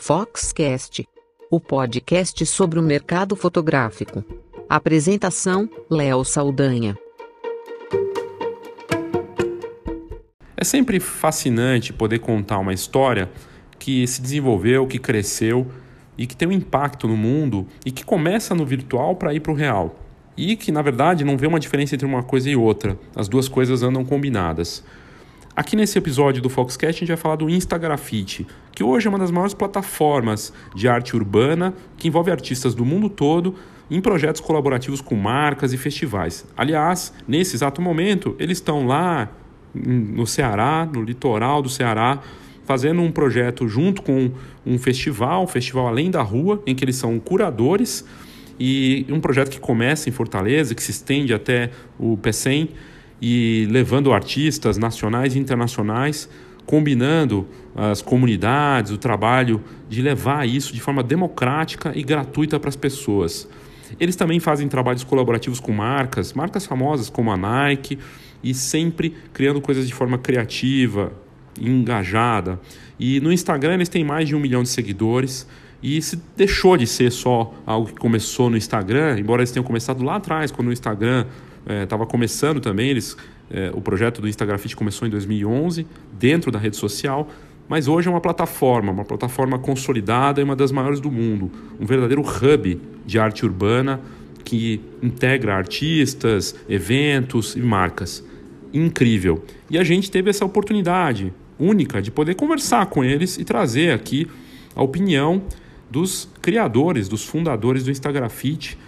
Foxcast, o podcast sobre o mercado fotográfico. Apresentação: Léo Saldanha. É sempre fascinante poder contar uma história que se desenvolveu, que cresceu e que tem um impacto no mundo e que começa no virtual para ir para o real. E que, na verdade, não vê uma diferença entre uma coisa e outra. As duas coisas andam combinadas. Aqui nesse episódio do Foxcast a gente vai falar do Instagrafite, que hoje é uma das maiores plataformas de arte urbana que envolve artistas do mundo todo em projetos colaborativos com marcas e festivais. Aliás, nesse exato momento, eles estão lá no Ceará, no litoral do Ceará, fazendo um projeto junto com um festival, um festival Além da Rua, em que eles são curadores, e um projeto que começa em Fortaleza, que se estende até o PECEM, e levando artistas nacionais e internacionais, combinando as comunidades, o trabalho de levar isso de forma democrática e gratuita para as pessoas. Eles também fazem trabalhos colaborativos com marcas, marcas famosas como a Nike, e sempre criando coisas de forma criativa, engajada. E no Instagram eles têm mais de um milhão de seguidores. E se deixou de ser só algo que começou no Instagram, embora eles tenham começado lá atrás, quando o Instagram estava é, começando também, eles, é, o projeto do Instagram Fit começou em 2011, dentro da rede social, mas hoje é uma plataforma, uma plataforma consolidada e uma das maiores do mundo, um verdadeiro hub de arte urbana que integra artistas, eventos e marcas. Incrível. E a gente teve essa oportunidade única de poder conversar com eles e trazer aqui a opinião dos criadores, dos fundadores do Instagram Fit,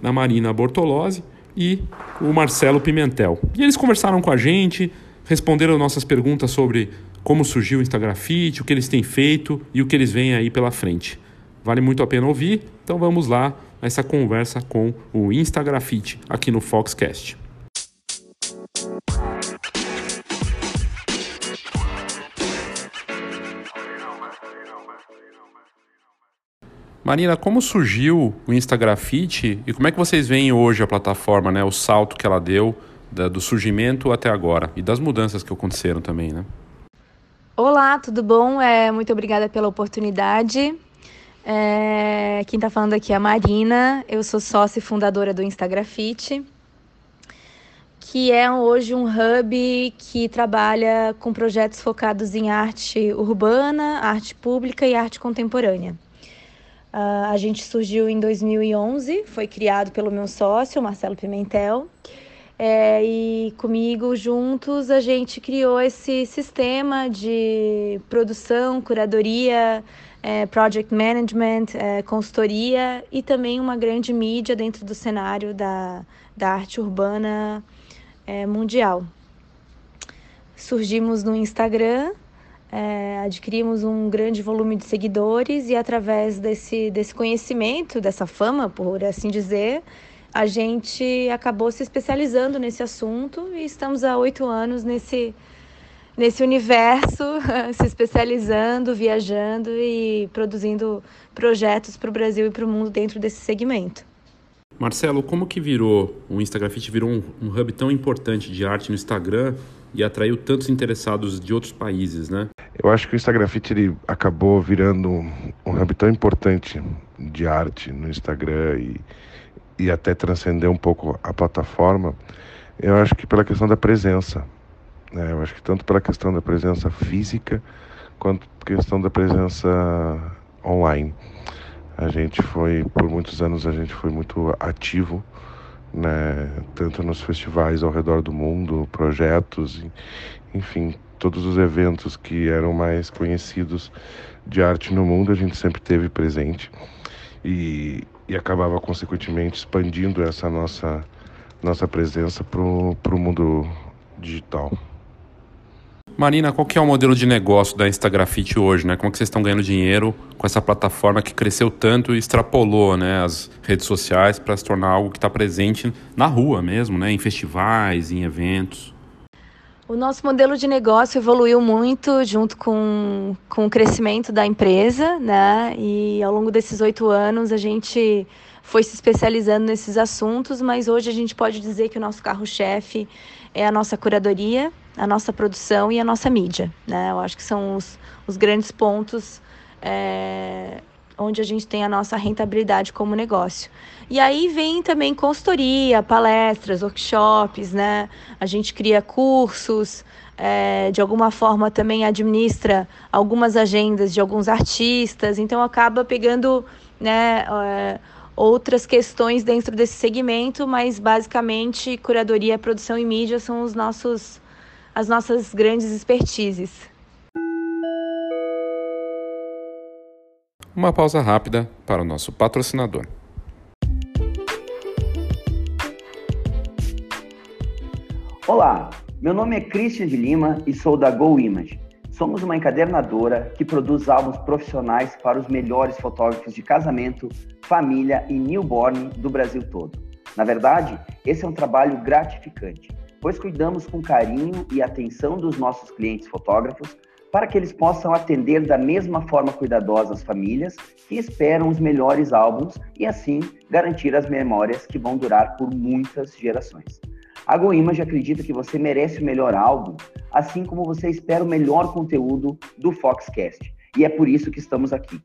da Marina Bortolozzi e o Marcelo Pimentel. E eles conversaram com a gente, responderam nossas perguntas sobre como surgiu o Instagram Fit, o que eles têm feito e o que eles veem aí pela frente. Vale muito a pena ouvir, então vamos lá nessa conversa com o Instagram Fit aqui no Foxcast. Marina, como surgiu o Instagrafite e como é que vocês veem hoje a plataforma, né? O salto que ela deu da, do surgimento até agora e das mudanças que aconteceram também, né? Olá, tudo bom? É, muito obrigada pela oportunidade. É, quem está falando aqui é a Marina, eu sou sócia e fundadora do Instagrafite, que é hoje um hub que trabalha com projetos focados em arte urbana, arte pública e arte contemporânea. Uh, a gente surgiu em 2011, foi criado pelo meu sócio, Marcelo Pimentel, é, e comigo juntos a gente criou esse sistema de produção, curadoria, é, project management, é, consultoria e também uma grande mídia dentro do cenário da, da arte urbana é, mundial. Surgimos no Instagram é, adquirimos um grande volume de seguidores e através desse, desse conhecimento, dessa fama, por assim dizer, a gente acabou se especializando nesse assunto e estamos há oito anos nesse, nesse universo, se especializando, viajando e produzindo projetos para o Brasil e para o mundo dentro desse segmento. Marcelo, como que virou o Instagram Fit virou um, um hub tão importante de arte no Instagram e atraiu tantos interessados de outros países, né? Eu acho que o Instagram Fit ele acabou virando um hub tão importante de arte no Instagram e, e até transcender um pouco a plataforma. Eu acho que pela questão da presença, né? Eu acho que tanto pela questão da presença física quanto questão da presença online. A gente foi, por muitos anos, a gente foi muito ativo né, tanto nos festivais ao redor do mundo, projetos, enfim, todos os eventos que eram mais conhecidos de arte no mundo, a gente sempre teve presente e, e acabava consequentemente expandindo essa nossa nossa presença para o mundo digital. Marina, qual que é o modelo de negócio da Instagrafite hoje, né? Como que vocês estão ganhando dinheiro com essa plataforma que cresceu tanto e extrapolou, né, as redes sociais para se tornar algo que está presente na rua mesmo, né, em festivais, em eventos? O nosso modelo de negócio evoluiu muito junto com, com o crescimento da empresa, né? E ao longo desses oito anos a gente foi se especializando nesses assuntos, mas hoje a gente pode dizer que o nosso carro-chefe é a nossa curadoria, a nossa produção e a nossa mídia. Né? Eu acho que são os, os grandes pontos é, onde a gente tem a nossa rentabilidade como negócio. E aí vem também consultoria, palestras, workshops, né? A gente cria cursos, é, de alguma forma também administra algumas agendas de alguns artistas, então acaba pegando né, é, outras questões dentro desse segmento, mas basicamente curadoria, produção e mídia são os nossos, as nossas grandes expertises. Uma pausa rápida para o nosso patrocinador. Olá, meu nome é Christian de Lima e sou da Go Image. Somos uma encadernadora que produz álbuns profissionais para os melhores fotógrafos de casamento, família e newborn do Brasil todo. Na verdade, esse é um trabalho gratificante, pois cuidamos com carinho e atenção dos nossos clientes fotógrafos para que eles possam atender da mesma forma cuidadosa as famílias que esperam os melhores álbuns e assim garantir as memórias que vão durar por muitas gerações. A GoImage acredita que você merece o melhor álbum, assim como você espera o melhor conteúdo do Foxcast. E é por isso que estamos aqui.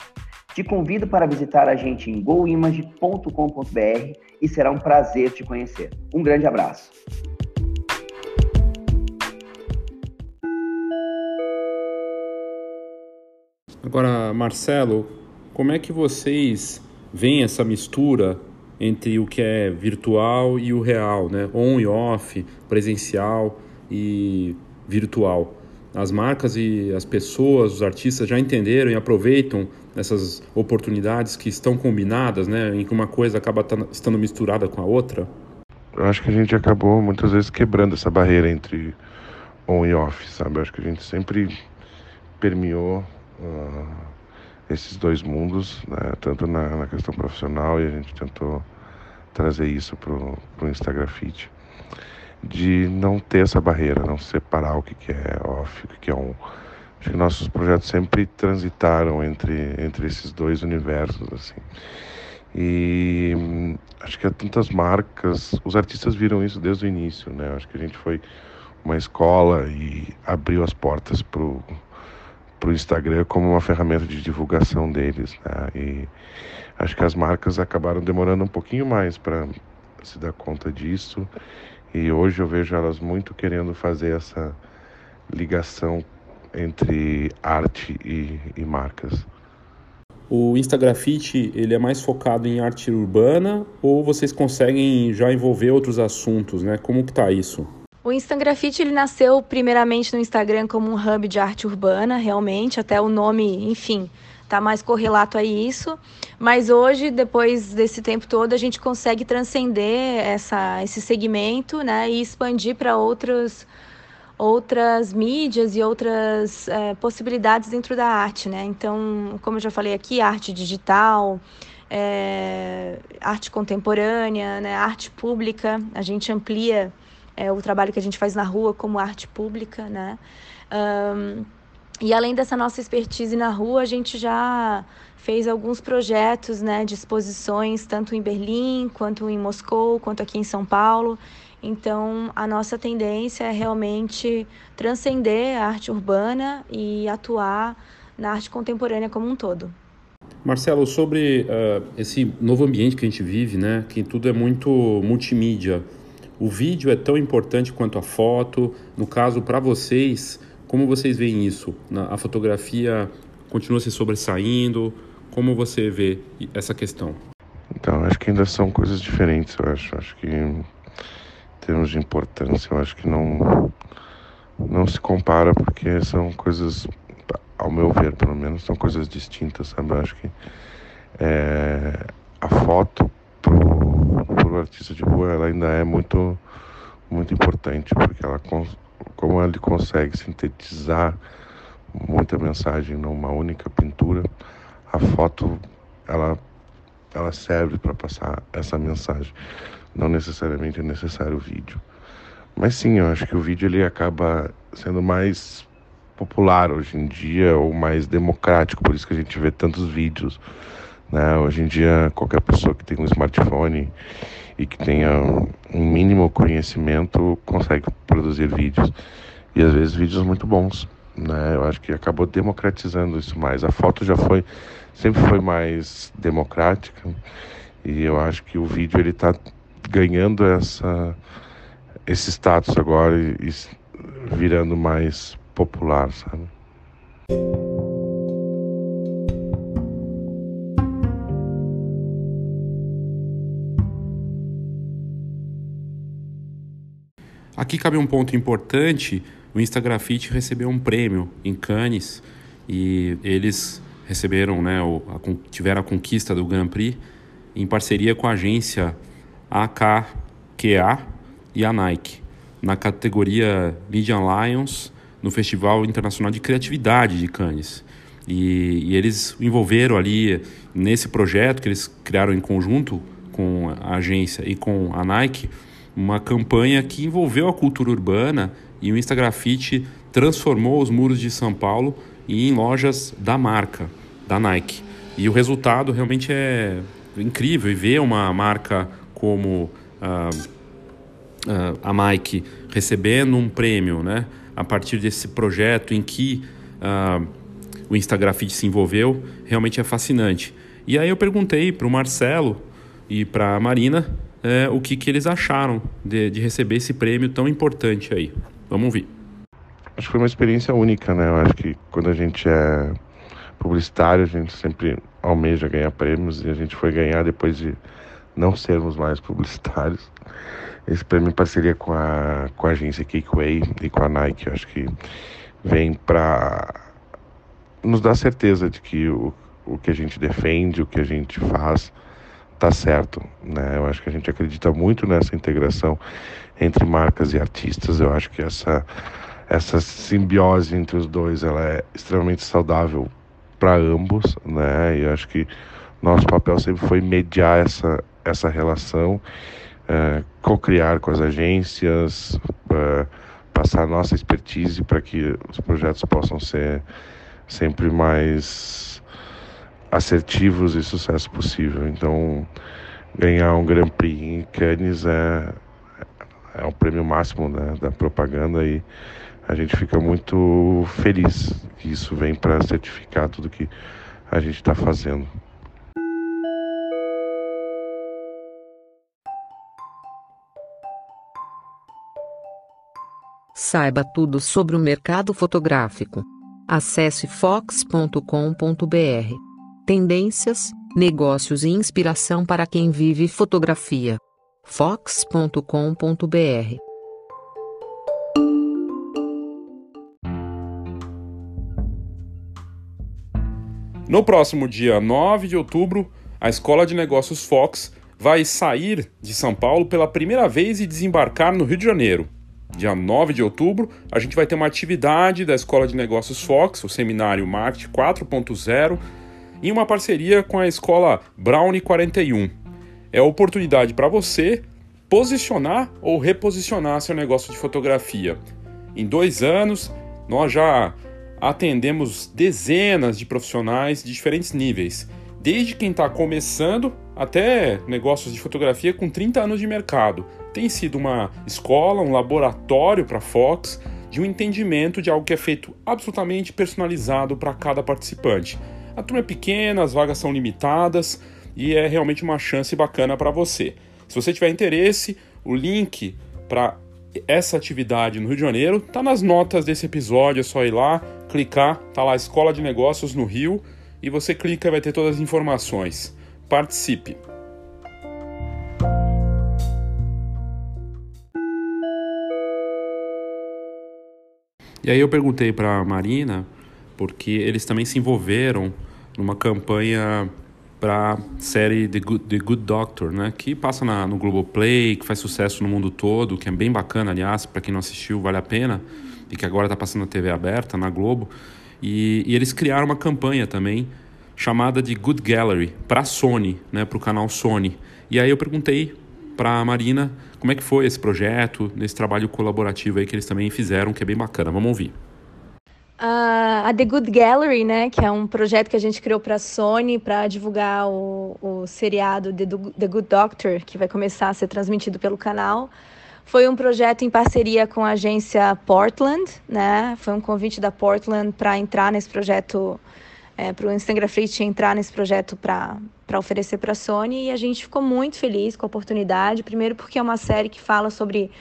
Te convido para visitar a gente em goimage.com.br e será um prazer te conhecer. Um grande abraço. Agora, Marcelo, como é que vocês veem essa mistura entre o que é virtual e o real, né? On e off, presencial e virtual. As marcas e as pessoas, os artistas já entenderam e aproveitam essas oportunidades que estão combinadas, né? Em que uma coisa acaba estando misturada com a outra. Eu acho que a gente acabou muitas vezes quebrando essa barreira entre on e off, sabe? Eu acho que a gente sempre permeou uh, esses dois mundos, né? tanto na, na, questão profissional, e a gente tentou trazer isso para o Instagram Fit, de não ter essa barreira, não separar o que, que é off, o que, que é on. Acho que nossos projetos sempre transitaram entre, entre esses dois universos, assim. E acho que há tantas marcas, os artistas viram isso desde o início, né? Acho que a gente foi uma escola e abriu as portas para para o Instagram como uma ferramenta de divulgação deles. Né? E acho que as marcas acabaram demorando um pouquinho mais para se dar conta disso. E hoje eu vejo elas muito querendo fazer essa ligação entre arte e, e marcas. O Instagrafite ele é mais focado em arte urbana ou vocês conseguem já envolver outros assuntos, né? Como que tá isso? O Instagrafite ele nasceu primeiramente no Instagram como um hub de arte urbana, realmente, até o nome, enfim, tá mais correlato a isso. Mas hoje, depois desse tempo todo, a gente consegue transcender essa, esse segmento, né, e expandir para outros outras mídias e outras é, possibilidades dentro da arte, né? Então, como eu já falei aqui, arte digital, é, arte contemporânea, né? arte pública, a gente amplia é, o trabalho que a gente faz na rua como arte pública, né? Um, e além dessa nossa expertise na rua, a gente já fez alguns projetos né, de exposições, tanto em Berlim, quanto em Moscou, quanto aqui em São Paulo. Então, a nossa tendência é realmente transcender a arte urbana e atuar na arte contemporânea como um todo. Marcelo, sobre uh, esse novo ambiente que a gente vive, né, que tudo é muito multimídia, o vídeo é tão importante quanto a foto. No caso, para vocês, como vocês veem isso? A fotografia continua se sobressaindo? Como você vê essa questão? Então, acho que ainda são coisas diferentes. Eu acho, acho que em termos de importância, eu acho que não não se compara porque são coisas, ao meu ver, pelo menos, são coisas distintas, sabe? Eu acho que é, a foto artista de rua ela ainda é muito muito importante porque ela como ele consegue sintetizar muita mensagem numa única pintura a foto ela ela serve para passar essa mensagem não necessariamente é necessário o vídeo. Mas sim eu acho que o vídeo ele acaba sendo mais popular hoje em dia ou mais democrático por isso que a gente vê tantos vídeos né? Hoje em dia, qualquer pessoa que tem um smartphone e que tenha um mínimo conhecimento consegue produzir vídeos. E às vezes vídeos muito bons. né? Eu acho que acabou democratizando isso mais. A foto já foi sempre foi mais democrática e eu acho que o vídeo ele está ganhando essa esse status agora e, e virando mais popular, sabe? Aqui cabe um ponto importante o Instagrafite recebeu um prêmio em Cannes e eles receberam, né, a, tiveram a conquista do Grand Prix em parceria com a agência AKQA e a Nike, na categoria Media Lions, no Festival Internacional de Criatividade de Cannes. E, e, eles envolveram ali nesse projeto que eles criaram em conjunto com a agência e com a Nike, uma campanha que envolveu a cultura urbana e o Instagrafite transformou os muros de São Paulo em lojas da marca, da Nike. E o resultado realmente é incrível e ver uma marca como uh, uh, a Nike recebendo um prêmio, né, a partir desse projeto em que uh, o Instagrafite se envolveu, realmente é fascinante. E aí eu perguntei para o Marcelo e para a Marina é, o que, que eles acharam de, de receber esse prêmio tão importante aí. Vamos ouvir. Acho que foi uma experiência única, né? Eu acho que quando a gente é publicitário, a gente sempre almeja ganhar prêmios e a gente foi ganhar depois de não sermos mais publicitários. Esse prêmio em parceria com a, com a agência Cakeway e com a Nike, acho que vem para nos dar certeza de que o, o que a gente defende, o que a gente faz, tá certo, né? Eu acho que a gente acredita muito nessa integração entre marcas e artistas. Eu acho que essa essa simbiose entre os dois ela é extremamente saudável para ambos, né? E acho que nosso papel sempre foi mediar essa essa relação, é, co-criar com as agências, é, passar nossa expertise para que os projetos possam ser sempre mais assertivos e sucesso possível. Então, ganhar um Grand Prix em Cannes é, é o prêmio máximo né, da propaganda e a gente fica muito feliz que isso vem para certificar tudo que a gente está fazendo. Saiba tudo sobre o mercado fotográfico. Acesse fox.com.br. Tendências, negócios e inspiração para quem vive fotografia fox.com.br. No próximo dia 9 de outubro, a Escola de Negócios Fox vai sair de São Paulo pela primeira vez e desembarcar no Rio de Janeiro. Dia 9 de outubro, a gente vai ter uma atividade da Escola de Negócios Fox, o seminário Marketing 4.0, em uma parceria com a Escola Brownie 41 é oportunidade para você posicionar ou reposicionar seu negócio de fotografia. Em dois anos, nós já atendemos dezenas de profissionais de diferentes níveis, desde quem está começando até negócios de fotografia com 30 anos de mercado. Tem sido uma escola, um laboratório para Fox de um entendimento de algo que é feito absolutamente personalizado para cada participante. A turma é pequena, as vagas são limitadas, e é realmente uma chance bacana para você. Se você tiver interesse, o link para essa atividade no Rio de Janeiro está nas notas desse episódio, é só ir lá, clicar, tá lá Escola de Negócios no Rio e você clica vai ter todas as informações. Participe! E aí eu perguntei para Marina, porque eles também se envolveram numa campanha para série The Good, The Good Doctor, né? Que passa na, no Globoplay, que faz sucesso no mundo todo, que é bem bacana, aliás, para quem não assistiu, vale a pena, e que agora está passando na TV aberta, na Globo. E, e, eles criaram uma campanha também chamada de Good Gallery para Sony, né? Para o canal Sony. E aí eu perguntei para a Marina como é que foi esse projeto, nesse trabalho colaborativo aí que eles também fizeram, que é bem bacana. Vamos ouvir. A The Good Gallery, né, que é um projeto que a gente criou para a Sony para divulgar o, o seriado The, The Good Doctor, que vai começar a ser transmitido pelo canal, Foi um projeto em parceria com a agência Portland, né? Foi um convite da Portland para entrar nesse projeto, é, para o Instagram Fleet entrar nesse projeto para oferecer para a Sony e a gente ficou muito feliz com a oportunidade. Primeiro porque é uma série que fala sobre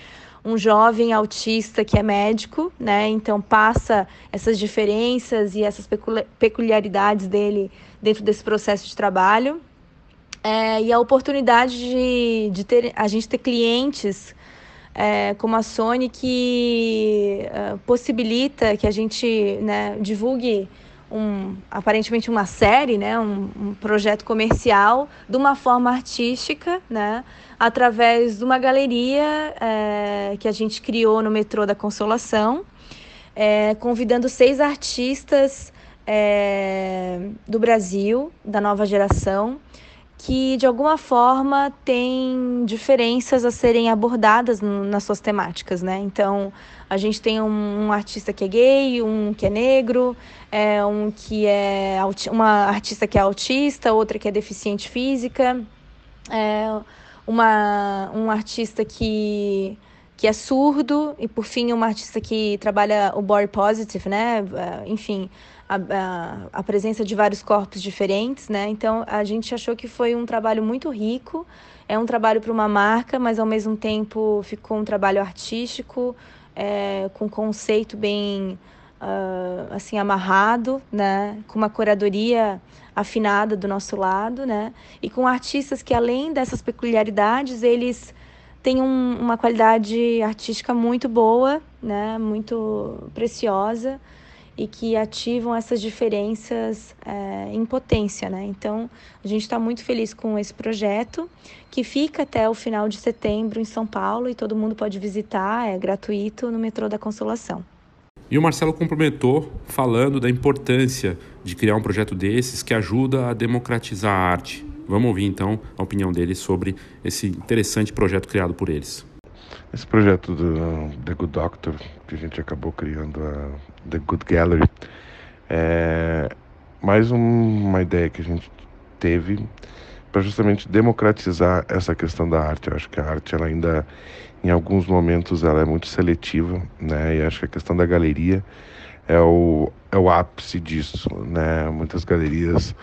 um jovem autista que é médico, né? Então passa essas diferenças e essas peculiaridades dele dentro desse processo de trabalho. É, e a oportunidade de, de ter a gente ter clientes é, como a Sony que uh, possibilita que a gente né, divulgue um, aparentemente uma série, né, um, um, projeto comercial de uma forma artística, né, através de uma galeria é, que a gente criou no metrô da Consolação, é, convidando seis artistas é, do Brasil, da nova geração, que de alguma forma tem diferenças a serem abordadas nas suas temáticas, né? Então, a gente tem um, um, artista que é gay, um que é negro, é, um que é uma artista que é autista, outra que é deficiente física, é, uma, um artista que que é surdo e por fim uma artista que trabalha o body positive, né? É, enfim, a, a, a, presença de vários corpos diferentes, né? Então a gente achou que foi um trabalho muito rico. É um trabalho para uma marca, mas ao mesmo tempo ficou um trabalho artístico, é, com conceito bem uh, assim amarrado, né? Com uma curadoria afinada do nosso lado, né? E com artistas que além dessas peculiaridades eles têm um, uma qualidade artística muito boa, né? Muito preciosa e que ativam essas diferenças é, em potência, né? Então, a gente está muito feliz com esse projeto, que fica até o final de setembro em São Paulo e todo mundo pode visitar, é gratuito no metrô da Consolação. E o Marcelo complementou falando da importância de criar um projeto desses que ajuda a democratizar a arte. Vamos ouvir então a opinião dele sobre esse interessante projeto criado por eles. Esse projeto do The Good Doctor, que a gente acabou criando a The Good Gallery, é mais um, uma ideia que a gente teve para justamente democratizar essa questão da arte. Eu acho que a arte ela ainda em alguns momentos ela é muito seletiva, né? E acho que a questão da galeria é o, é o ápice disso, né? Muitas galerias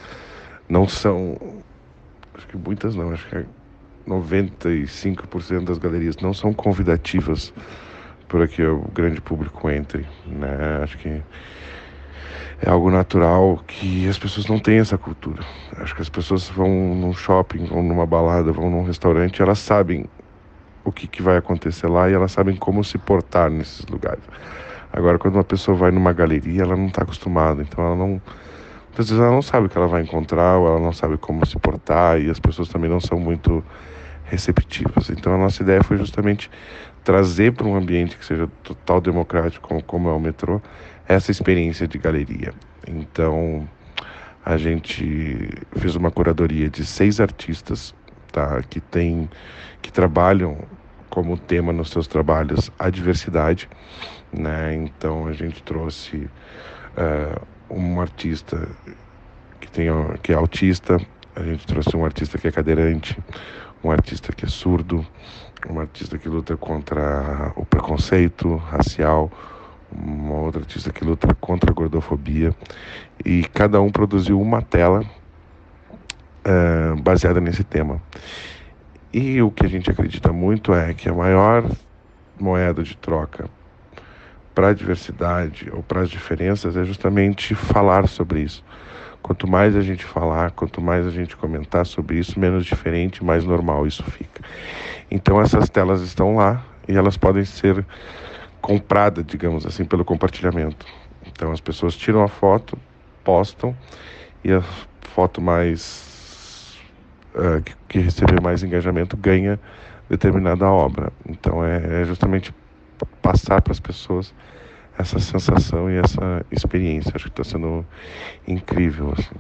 não são, acho que muitas não, acho que é 95% das galerias não são convidativas para que o grande público entre, né? Acho que é algo natural que as pessoas não têm essa cultura. Acho que as pessoas vão num shopping, vão numa balada, vão num restaurante, elas sabem o que, que vai acontecer lá e elas sabem como se portar nesses lugares. Agora, quando uma pessoa vai numa galeria, ela não está acostumada, então ela não. Às vezes ela não sabe o que ela vai encontrar, ou ela não sabe como se portar, e as pessoas também não são muito receptivas. Então a nossa ideia foi justamente trazer para um ambiente que seja total democrático, como, é o metrô, essa experiência de galeria. Então a gente fez uma curadoria de seis artistas tá, que tem que trabalham como tema nos seus trabalhos a diversidade, né? Então a gente trouxe uh, um artista que tem que é autista, a gente trouxe um artista que é cadeirante, um artista que é surdo, um artista que luta contra o preconceito racial, uma outra artista que luta contra a gordofobia e cada um produziu uma tela uh, baseada nesse tema. E o que a gente acredita muito é que a maior moeda de troca para a diversidade ou para as diferenças é justamente falar sobre isso. Quanto mais a gente falar, quanto mais a gente comentar sobre isso, menos diferente, mais normal isso fica. Então essas telas estão lá e elas podem ser compradas, digamos assim, pelo compartilhamento. Então as pessoas tiram a foto, postam e a foto mais uh, que, que receber mais engajamento ganha determinada obra. Então é, é justamente passar para as pessoas essa sensação e essa experiência. Acho que está sendo incrível. Assim.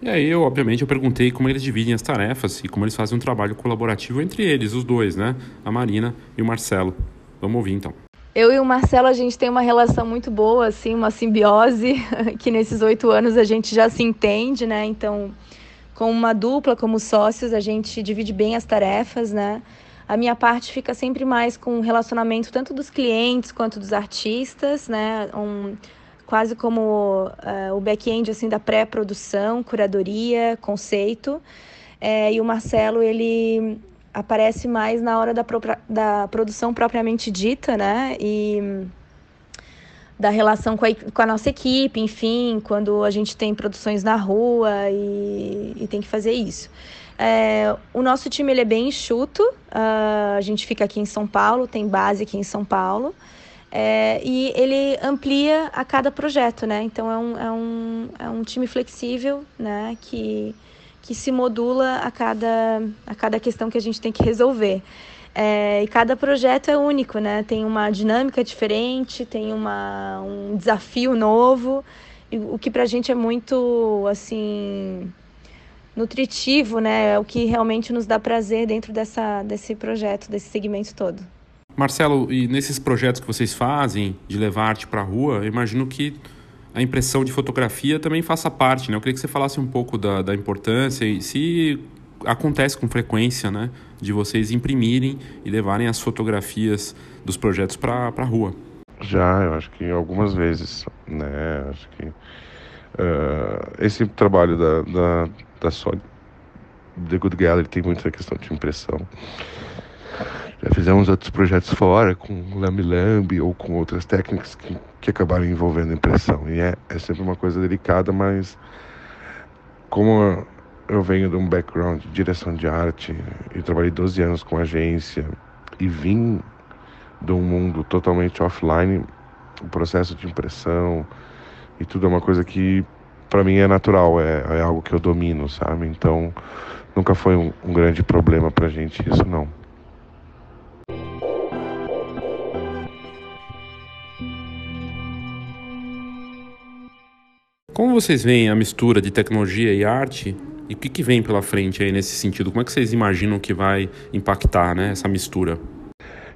E aí, eu, obviamente, eu perguntei como eles dividem as tarefas e como eles fazem um trabalho colaborativo entre eles, os dois, né? A Marina e o Marcelo. Vamos ouvir então. Eu e o Marcelo, a gente tem uma relação muito boa, assim, uma simbiose, que nesses oito anos a gente já se entende, né? Então, como uma dupla, como sócios, a gente divide bem as tarefas, né? A minha parte fica sempre mais com o relacionamento tanto dos clientes quanto dos artistas, né? Um, quase como uh, o back-end assim da pré-produção, curadoria, conceito. É, e o Marcelo ele aparece mais na hora da, da produção propriamente dita, né? E da relação com a, com a, nossa equipe, enfim, quando a gente tem produções na rua e, e tem que fazer isso. É, o nosso time ele é bem enxuto, uh, a gente fica aqui em São Paulo, tem base aqui em São Paulo, é, e ele amplia a cada projeto, né? Então é um, é um, é um time flexível, né? Que, que se modula a cada, a cada questão que a gente tem que resolver. É, e cada projeto é único, né? Tem uma dinâmica diferente, tem uma, um desafio novo, o que para a gente é muito, assim, nutritivo, né? É o que realmente nos dá prazer dentro dessa, desse projeto, desse segmento todo. Marcelo, e nesses projetos que vocês fazem de levar arte para a rua, imagino que a impressão de fotografia também faça parte, né? Eu queria que você falasse um pouco da, da importância e se acontece com frequência, né? De vocês imprimirem e levarem as fotografias dos projetos para a rua. Já, eu acho que algumas vezes, né? Acho que uh, esse trabalho da, da, da Sony, The Good Gallery, tem muita questão de impressão. Já fizemos outros projetos fora, com Lambi ou com outras técnicas que, que acabaram envolvendo impressão. E é, é sempre uma coisa delicada, mas como eu venho de um background de direção de arte, e trabalhei 12 anos com agência e vim de um mundo totalmente offline, o processo de impressão e tudo é uma coisa que para mim é natural, é, é, algo que eu domino, sabe? Então nunca foi um, um grande problema pra gente isso não. Como vocês veem a mistura de tecnologia e arte? E o que, que vem pela frente aí nesse sentido? Como é que vocês imaginam que vai impactar né, essa mistura?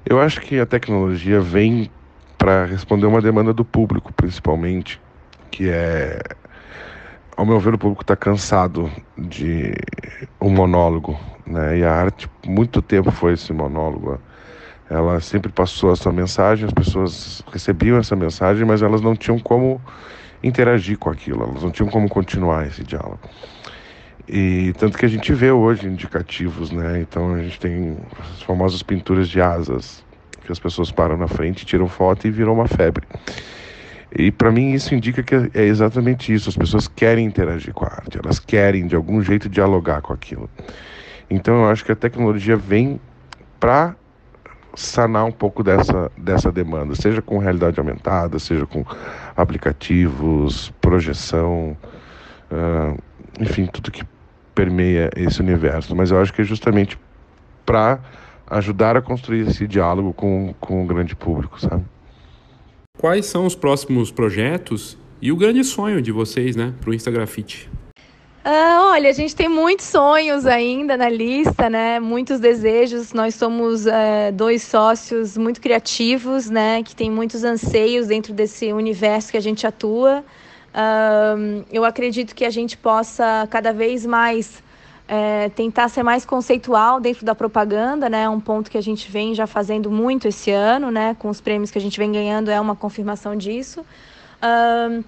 Eu acho que a tecnologia vem para responder uma demanda do público, principalmente, que é, ao meu ver, o público está cansado de um monólogo, né? E a arte, muito tempo foi esse monólogo. Ela sempre passou a sua mensagem, as pessoas recebiam essa mensagem, mas elas não tinham como interagir com aquilo, elas não tinham como continuar esse diálogo. E tanto que a gente vê hoje indicativos, né? Então a gente tem as famosas pinturas de asas, que as pessoas param na frente, tiram foto e viram uma febre. E para mim isso indica que é exatamente isso, as pessoas querem interagir com a arte, elas querem de algum jeito dialogar com aquilo. Então eu acho que a tecnologia vem para sanar um pouco dessa, dessa demanda, seja com realidade aumentada, seja com aplicativos, projeção, uh, enfim, tudo que permeia esse universo. Mas eu acho que é justamente para ajudar a construir esse diálogo com, com o grande público, sabe? Quais são os próximos projetos e o grande sonho de vocês, né, para o Instagrafite? Ah, olha, a gente tem muitos sonhos ainda na lista, né? Muitos desejos. Nós somos é, dois sócios muito criativos, né? Que tem muitos anseios dentro desse universo que a gente atua. Uh, eu acredito que a gente possa cada vez mais é, tentar ser mais conceitual dentro da propaganda, né? Um ponto que a gente vem já fazendo muito esse ano, né? Com os prêmios que a gente vem ganhando é uma confirmação disso. Uh,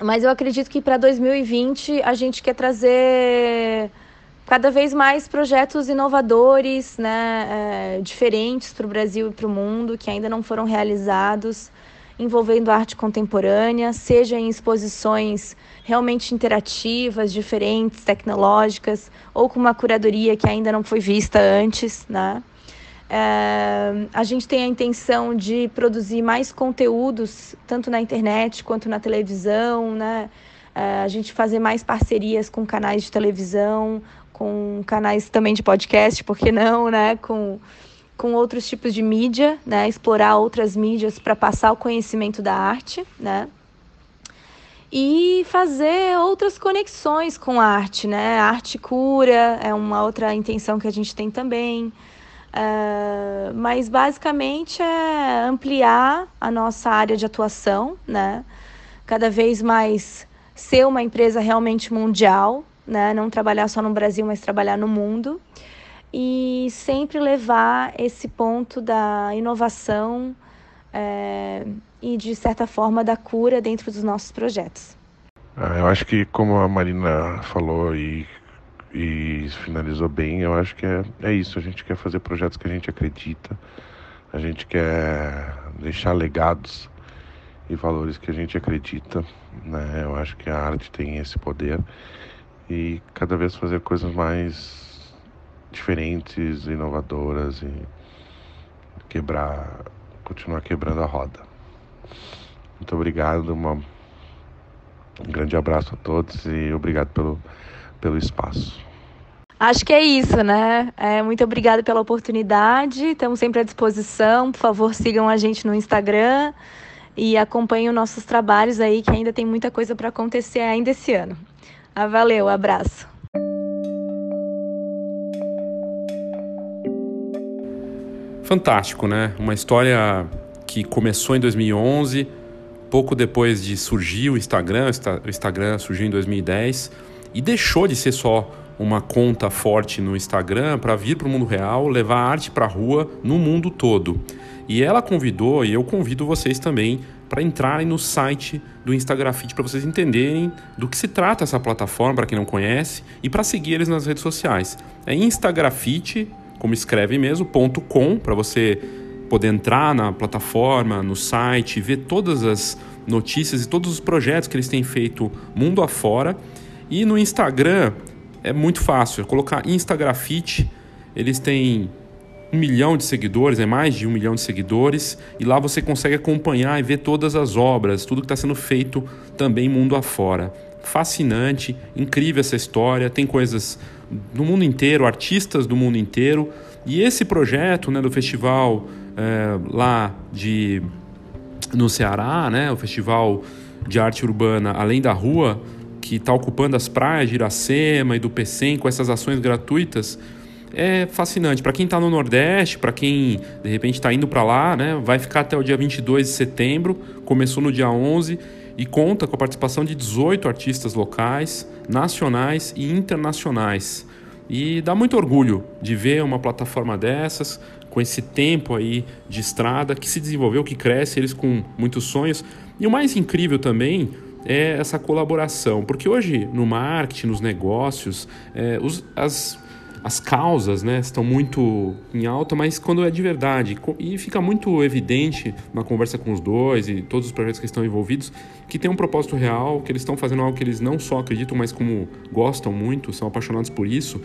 mas eu acredito que para 2020 a gente quer trazer cada vez mais projetos inovadores, né, é, diferentes para o Brasil e para o mundo, que ainda não foram realizados, envolvendo arte contemporânea, seja em exposições realmente interativas, diferentes, tecnológicas, ou com uma curadoria que ainda não foi vista antes, né? É, a gente tem a intenção de produzir mais conteúdos, tanto na internet quanto na televisão, né? É, a gente fazer mais parcerias com canais de televisão, com canais também de podcast, por que não, né? Com, com outros tipos de mídia, né? Explorar outras mídias para passar o conhecimento da arte, né? E fazer outras conexões com a arte, né? A arte cura é uma outra intenção que a gente tem também. Uh, mas basicamente é ampliar a nossa área de atuação, né? Cada vez mais ser uma empresa realmente mundial, né? Não trabalhar só no Brasil, mas trabalhar no mundo. E sempre levar esse ponto da inovação é, e, de certa forma, da cura dentro dos nossos projetos. Ah, eu acho que, como a Marina falou e e finalizou bem. Eu acho que é, é isso. A gente quer fazer projetos que a gente acredita, a gente quer deixar legados e valores que a gente acredita. Né? Eu acho que a arte tem esse poder e cada vez fazer coisas mais diferentes, inovadoras e quebrar, continuar quebrando a roda. Muito obrigado, uma, um grande abraço a todos e obrigado pelo pelo espaço. Acho que é isso, né? É, muito obrigada pela oportunidade. Estamos sempre à disposição. Por favor, sigam a gente no Instagram e acompanhem os nossos trabalhos aí, que ainda tem muita coisa para acontecer ainda esse ano. Ah, valeu, abraço. Fantástico, né? Uma história que começou em 2011, pouco depois de surgir o Instagram. O Instagram surgiu em 2010 e deixou de ser só uma conta forte no Instagram para vir para o mundo real, levar arte para a rua no mundo todo. E ela convidou, e eu convido vocês também, para entrarem no site do Instagrafite para vocês entenderem do que se trata essa plataforma, para quem não conhece, e para seguir eles nas redes sociais. É Instagrafite, como escreve mesmo, .com, para você poder entrar na plataforma, no site, ver todas as notícias e todos os projetos que eles têm feito mundo afora. E no Instagram é muito fácil, é colocar Instagrafite, eles têm um milhão de seguidores, é mais de um milhão de seguidores, e lá você consegue acompanhar e ver todas as obras, tudo que está sendo feito também mundo afora. Fascinante, incrível essa história, tem coisas do mundo inteiro, artistas do mundo inteiro, e esse projeto né, do festival é, lá de no Ceará, né, o festival de arte urbana Além da Rua, que está ocupando as praias de Iracema e do Pecém com essas ações gratuitas é fascinante. Para quem está no Nordeste, para quem de repente está indo para lá, né, vai ficar até o dia 22 de setembro, começou no dia 11 e conta com a participação de 18 artistas locais, nacionais e internacionais. E dá muito orgulho de ver uma plataforma dessas, com esse tempo aí de estrada, que se desenvolveu, que cresce, eles com muitos sonhos. E o mais incrível também é essa colaboração. Porque hoje, no marketing, nos negócios, é, os, as, as causas né, estão muito em alta, mas quando é de verdade. E fica muito evidente na conversa com os dois e todos os projetos que estão envolvidos que tem um propósito real, que eles estão fazendo algo que eles não só acreditam, mas como gostam muito, são apaixonados por isso,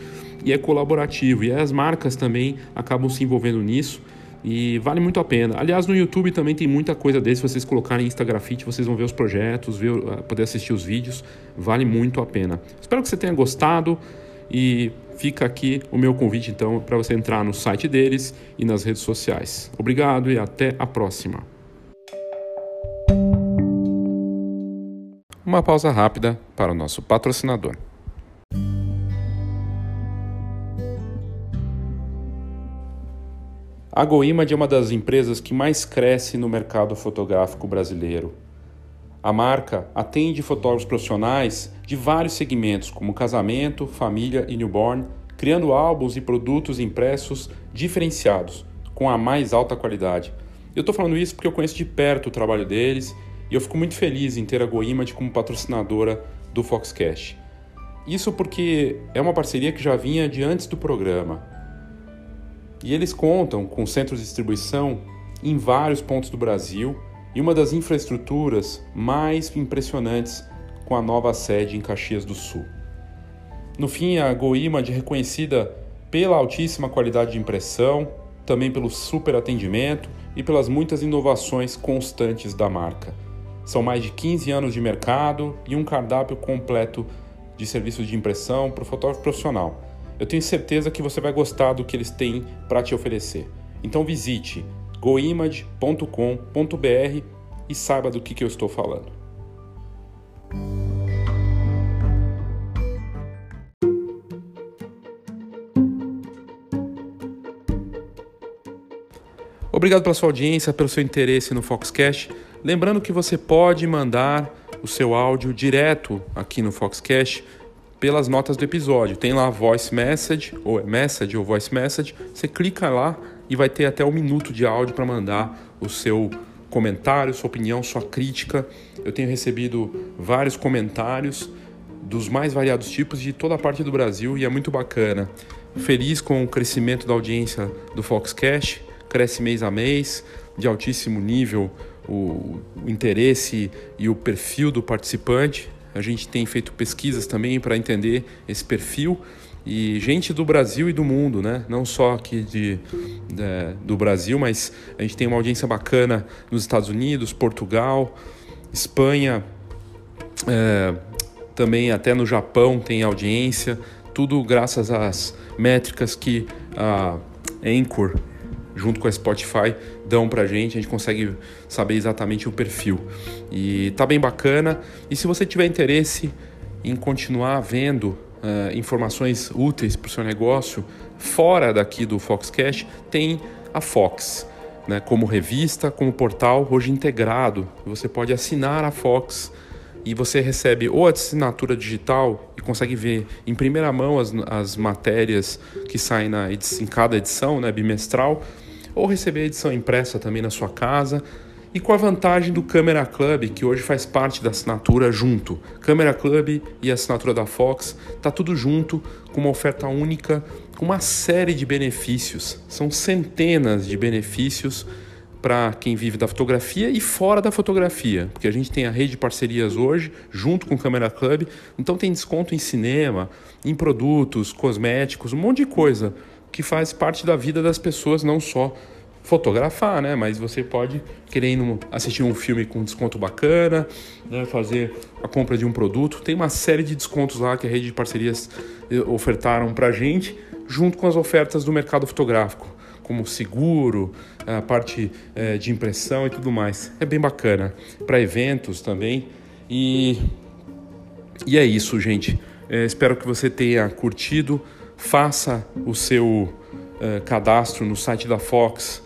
e é colaborativo. E as marcas também acabam se envolvendo nisso. E vale muito a pena. Aliás, no YouTube também tem muita coisa desse. Se vocês colocarem Instagrafite, vocês vão ver os projetos, ver, ah, poder assistir os vídeos. Vale muito a pena. Espero que você tenha gostado e fica aqui o meu convite então para você entrar no site deles e nas redes sociais. Obrigado e até a próxima. Uma pausa rápida para o nosso patrocinador. A GoImage é uma das empresas que mais cresce no mercado fotográfico brasileiro. A marca atende fotógrafos profissionais de vários segmentos, como casamento, família e newborn, criando álbuns e produtos impressos diferenciados, com a mais alta qualidade. Eu estou falando isso porque eu conheço de perto o trabalho deles e eu fico muito feliz em ter a GoImage como patrocinadora do Foxcast. Isso porque é uma parceria que já vinha de antes do programa e eles contam com centros de distribuição em vários pontos do Brasil e uma das infraestruturas mais impressionantes com a nova sede em Caxias do Sul. No fim, a GoImage é reconhecida pela altíssima qualidade de impressão, também pelo super atendimento e pelas muitas inovações constantes da marca. São mais de 15 anos de mercado e um cardápio completo de serviços de impressão para o fotógrafo profissional eu tenho certeza que você vai gostar do que eles têm para te oferecer. Então visite goimage.com.br e saiba do que, que eu estou falando. Obrigado pela sua audiência, pelo seu interesse no Foxcast. Lembrando que você pode mandar o seu áudio direto aqui no Foxcast pelas notas do episódio. Tem lá voice message, ou é message ou voice message. Você clica lá e vai ter até um minuto de áudio para mandar o seu comentário, sua opinião, sua crítica. Eu tenho recebido vários comentários dos mais variados tipos de toda a parte do Brasil e é muito bacana. Feliz com o crescimento da audiência do Foxcast, cresce mês a mês, de altíssimo nível o, o interesse e o perfil do participante. A gente tem feito pesquisas também para entender esse perfil e gente do Brasil e do mundo, né? Não só aqui de, de, do Brasil, mas a gente tem uma audiência bacana nos Estados Unidos, Portugal, Espanha, é, também até no Japão tem audiência. Tudo graças às métricas que a Anchor, junto com a Spotify, dão pra gente. A gente consegue saber exatamente o perfil. E tá bem bacana. E se você tiver interesse em continuar vendo uh, informações úteis para o seu negócio fora daqui do Foxcast, tem a Fox. Né, como revista, como portal, hoje integrado. Você pode assinar a Fox e você recebe ou a assinatura digital e consegue ver em primeira mão as, as matérias que saem na em cada edição, né, bimestral, ou receber a edição impressa também na sua casa e com a vantagem do Camera Club, que hoje faz parte da assinatura junto. Camera Club e a assinatura da Fox, tá tudo junto, com uma oferta única, com uma série de benefícios. São centenas de benefícios para quem vive da fotografia e fora da fotografia, porque a gente tem a rede de parcerias hoje, junto com o Camera Club, então tem desconto em cinema, em produtos, cosméticos, um monte de coisa que faz parte da vida das pessoas, não só fotografar, né? Mas você pode querer ir assistir um filme com desconto bacana, né? fazer a compra de um produto. Tem uma série de descontos lá que a rede de parcerias eh, ofertaram para gente, junto com as ofertas do mercado fotográfico, como seguro, a parte é, de impressão e tudo mais. É bem bacana para eventos também. E, e é isso, gente. É, espero que você tenha curtido. Faça o seu cadastro no site da Fox